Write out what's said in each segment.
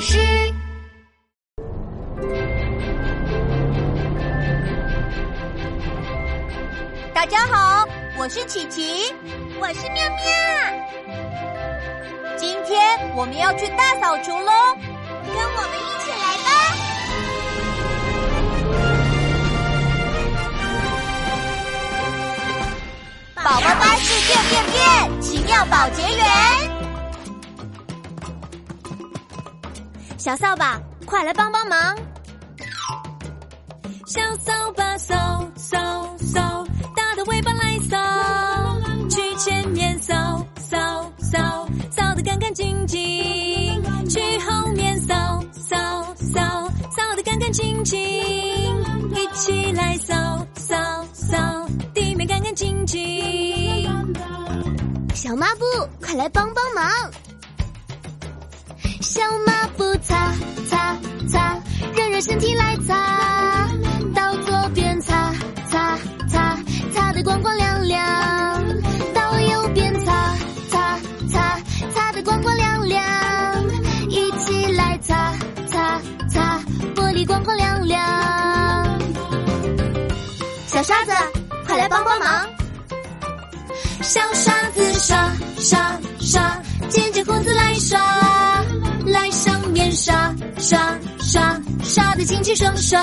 师。大家好，我是琪琪，我是妙妙。今天我们要去大扫除喽，跟我们一起来吧！宝宝巴士变变变，奇妙保洁员。小扫把，快来帮帮忙！小扫把扫扫扫，大的尾巴来扫，去前面扫扫扫，扫得干干净净；去后面扫扫扫，扫得干干净净。一起来扫扫扫，地面干干净净。小抹布，快来帮帮忙！小抹，身体来擦，到左边擦擦擦，擦得光光亮亮；到右边擦擦擦，擦得光光亮亮。一起来擦擦擦，玻璃光光亮亮。小刷子，快来帮帮忙！小刷子刷刷刷，剪剪胡子来刷，来上面刷刷清清爽爽；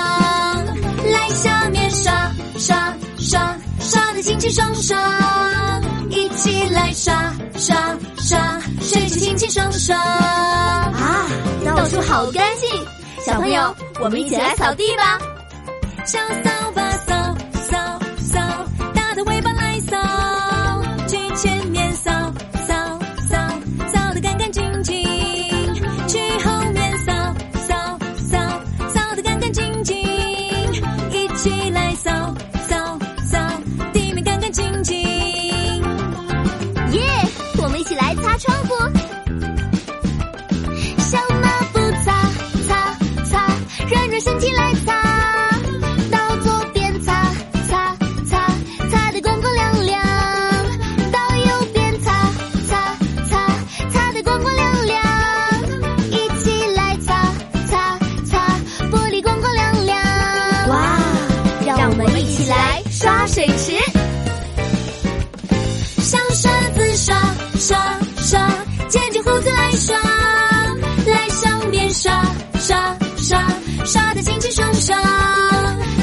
来下面刷刷刷，刷的清清爽爽。一起来刷刷刷，水洗清清爽爽。啊，到处好干净！小朋友，我们一起来扫地吧。小扫起来水池。小刷子刷刷刷，剪剪胡子来刷，来上面刷刷刷，刷得清清爽爽；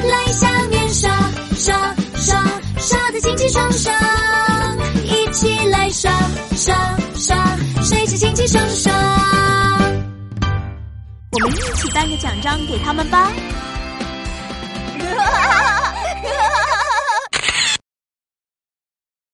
来下面刷刷刷，刷得清清爽爽。一起来刷刷刷，水洗清清爽爽。我们一起颁个奖章给他们吧。